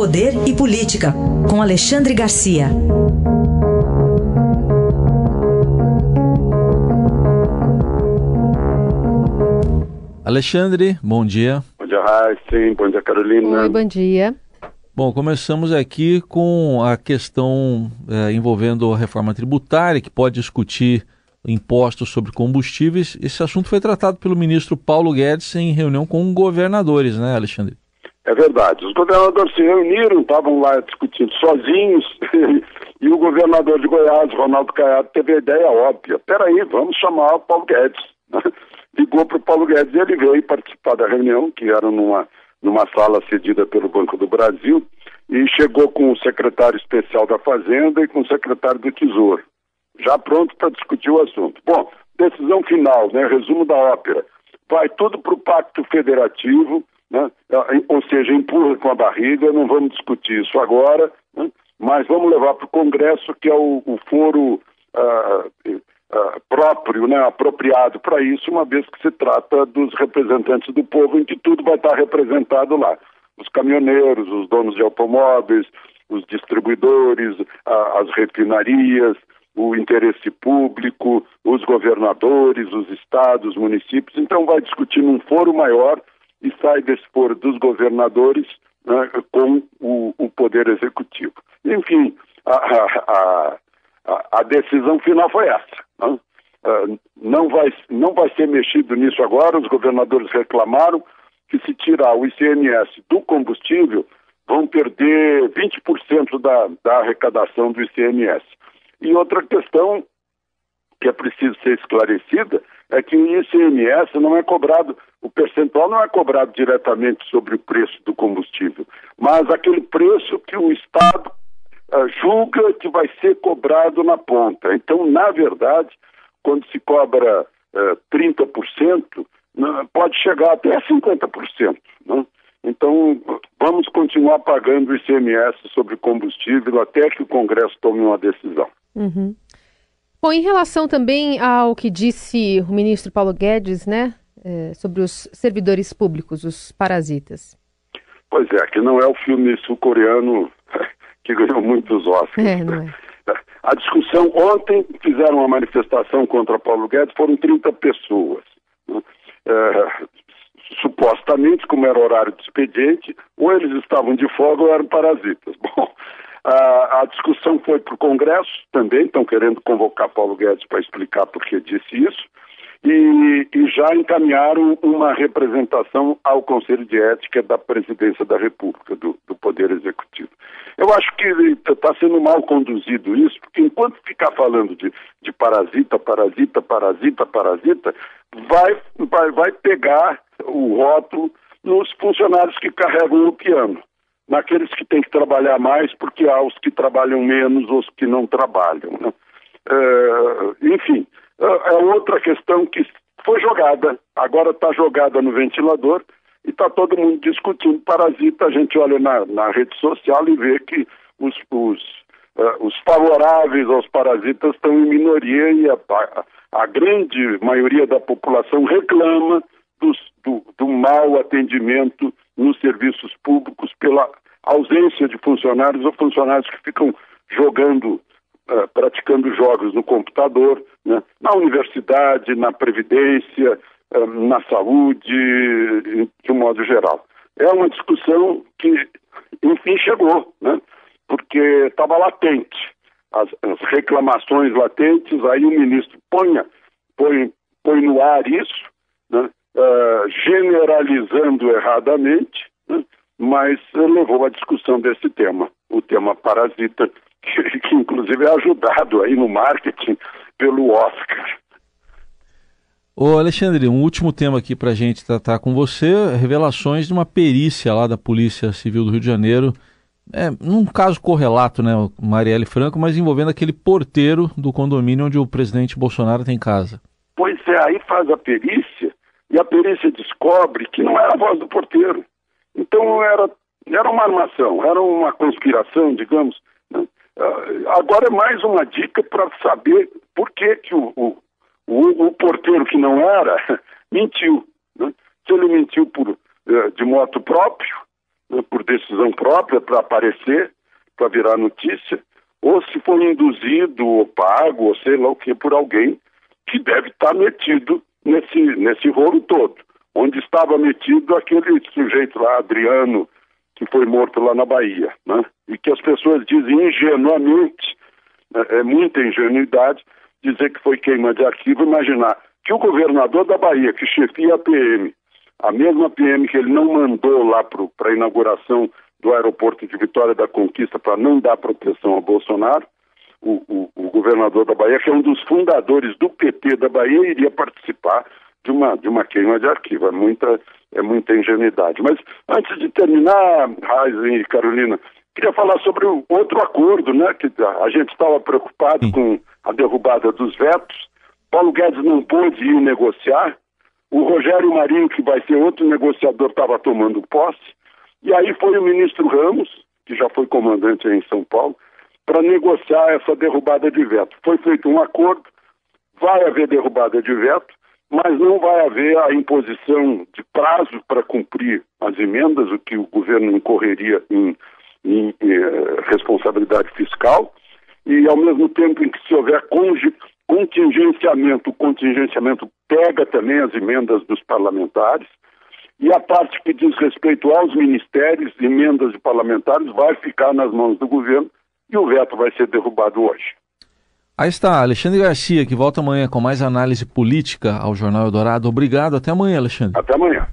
Poder e Política, com Alexandre Garcia. Alexandre, bom dia. Bom dia, Raíssa. Bom dia, Carolina. Oi, bom dia. Bom, começamos aqui com a questão é, envolvendo a reforma tributária, que pode discutir impostos sobre combustíveis. Esse assunto foi tratado pelo ministro Paulo Guedes em reunião com governadores, né, Alexandre? É verdade. Os governadores se reuniram, estavam lá discutindo sozinhos, e o governador de Goiás, Ronaldo Caiado, teve a ideia óbvia. Peraí, vamos chamar o Paulo Guedes. Ligou para o Paulo Guedes e ele veio participar da reunião, que era numa, numa sala cedida pelo Banco do Brasil, e chegou com o secretário especial da Fazenda e com o secretário do Tesouro, já pronto para discutir o assunto. Bom, decisão final, né, resumo da ópera. Vai tudo para o Pacto Federativo, né? ou seja, empurra com a barriga, não vamos discutir isso agora, né? mas vamos levar para o Congresso, que é o, o foro uh, uh, próprio, né, apropriado para isso, uma vez que se trata dos representantes do povo, em que tudo vai estar representado lá. Os caminhoneiros, os donos de automóveis, os distribuidores, as refinarias, o interesse público, os governadores, os estados, municípios. Então, vai discutir num foro maior e sai desse foro dos governadores né, com o, o, Poder Executivo. Enfim, a, a, a, a decisão final foi essa. Né? Uh, não, vai, não vai ser mexido nisso agora, os governadores reclamaram que se tirar o ICMS do combustível, vão perder 20% da, da arrecadação do ICMS. E outra questão que é preciso ser esclarecida é que o ICMS não é cobrado, o percentual não é cobrado diretamente sobre o preço do combustível, mas aquele preço que o Estado uh, julga que vai ser cobrado na ponta. Então, na verdade, quando se cobra uh, 30%, né, pode chegar até 50%. Né? Então, vamos continuar pagando o ICMS sobre combustível até que o Congresso tome uma decisão. Uhum. Bom, em relação também ao que disse o ministro Paulo Guedes, né, sobre os servidores públicos, os parasitas. Pois é, que não é o filme sul-coreano que ganhou muitos Oscars. É, não é. A discussão ontem fizeram uma manifestação contra Paulo Guedes, foram 30 pessoas. Né? É, supostamente, como era horário de expediente, ou eles estavam de folga ou eram parasitas. Bom, a, a discussão foi para o Congresso também, estão querendo convocar Paulo Guedes para explicar por que disse isso, e, e, já encaminharam uma representação ao Conselho de Ética da Presidência da República, do, do Poder Executivo. Eu acho que está sendo mal conduzido isso, porque enquanto ficar falando de, de parasita, parasita, parasita, parasita, vai, vai, vai pegar o rótulo nos funcionários que carregam o piano naqueles que têm que trabalhar mais, porque há os que trabalham menos, os que não trabalham. Né? É, enfim, é, é outra questão que foi jogada, agora está jogada no ventilador e está todo mundo discutindo parasita. A gente olha na, na rede social e vê que os, os, uh, os favoráveis aos parasitas estão em minoria e a, a, a grande maioria da população reclama dos, do, do mau atendimento nos serviços públicos pela ausência de funcionários ou funcionários que ficam jogando, uh, praticando jogos no computador, né? na universidade, na previdência, uh, na saúde, de um modo geral. É uma discussão que, enfim, chegou, né? porque estava latente. As, as, reclamações latentes, aí o ministro ponha, põe, põe no ar isso, né? uh, generalizando erradamente, né? mas levou à discussão desse tema, o tema parasita, que, inclusive é ajudado aí no marketing pelo Oscar. Ô Alexandre, um último tema aqui para a gente tratar com você, revelações de uma perícia lá da Polícia Civil do Rio de Janeiro, é, num caso correlato, né, Marielle Franco, mas envolvendo aquele porteiro do condomínio onde o presidente Bolsonaro tem casa. Pois é, aí faz a perícia e a perícia descobre que não era a voz do porteiro. Então era, era uma armação, era uma conspiração, digamos. Ah, agora é mais uma dica para saber por que, que o, o, o, o, porteiro que não era mentiu. Né? Se ele mentiu por, eh, de moto próprio, né, por decisão própria para aparecer, para virar notícia, ou se foi induzido ou pago, ou sei lá o que, por alguém que deve estar metido nesse, nesse rolo todo. Onde estava metido aquele sujeito lá, Adriano, que foi morto lá na Bahia, né? E que as pessoas dizem ingenuamente, é, é muita ingenuidade, dizer que foi queima de arquivo, imaginar que o governador da Bahia, que chefia a PM, a mesma PM que ele não mandou lá para a inauguração do aeroporto de Vitória da Conquista para não dar proteção a Bolsonaro, o, o, o, governador da Bahia, que é um dos fundadores do PT da Bahia, iria participar de uma, de uma queima de arquivo. É muita, é muita ingenuidade. Mas antes de terminar, Raizen e Carolina, queria falar sobre o outro acordo, né? Que a gente estava preocupado Sim. com a derrubada dos vetos. Paulo Guedes não pôde ir negociar. O Rogério Marinho, que vai ser outro negociador, estava tomando posse. E aí foi o ministro Ramos, que já foi comandante em São Paulo, para negociar essa derrubada de veto. Foi feito um acordo, vai haver derrubada de veto, mas não vai haver a imposição de prazo para cumprir as emendas, o que o governo incorreria em, em, eh, responsabilidade fiscal, e ao mesmo tempo em que se houver contingenciamento, o contingenciamento pega também as emendas dos parlamentares, e a parte que diz respeito aos ministérios, emendas de parlamentares, vai ficar nas mãos do governo e o veto vai ser derrubado hoje. Aí está, Alexandre Garcia, que volta amanhã com mais análise política ao Jornal Eldorado. Obrigado, até amanhã, Alexandre. Até amanhã.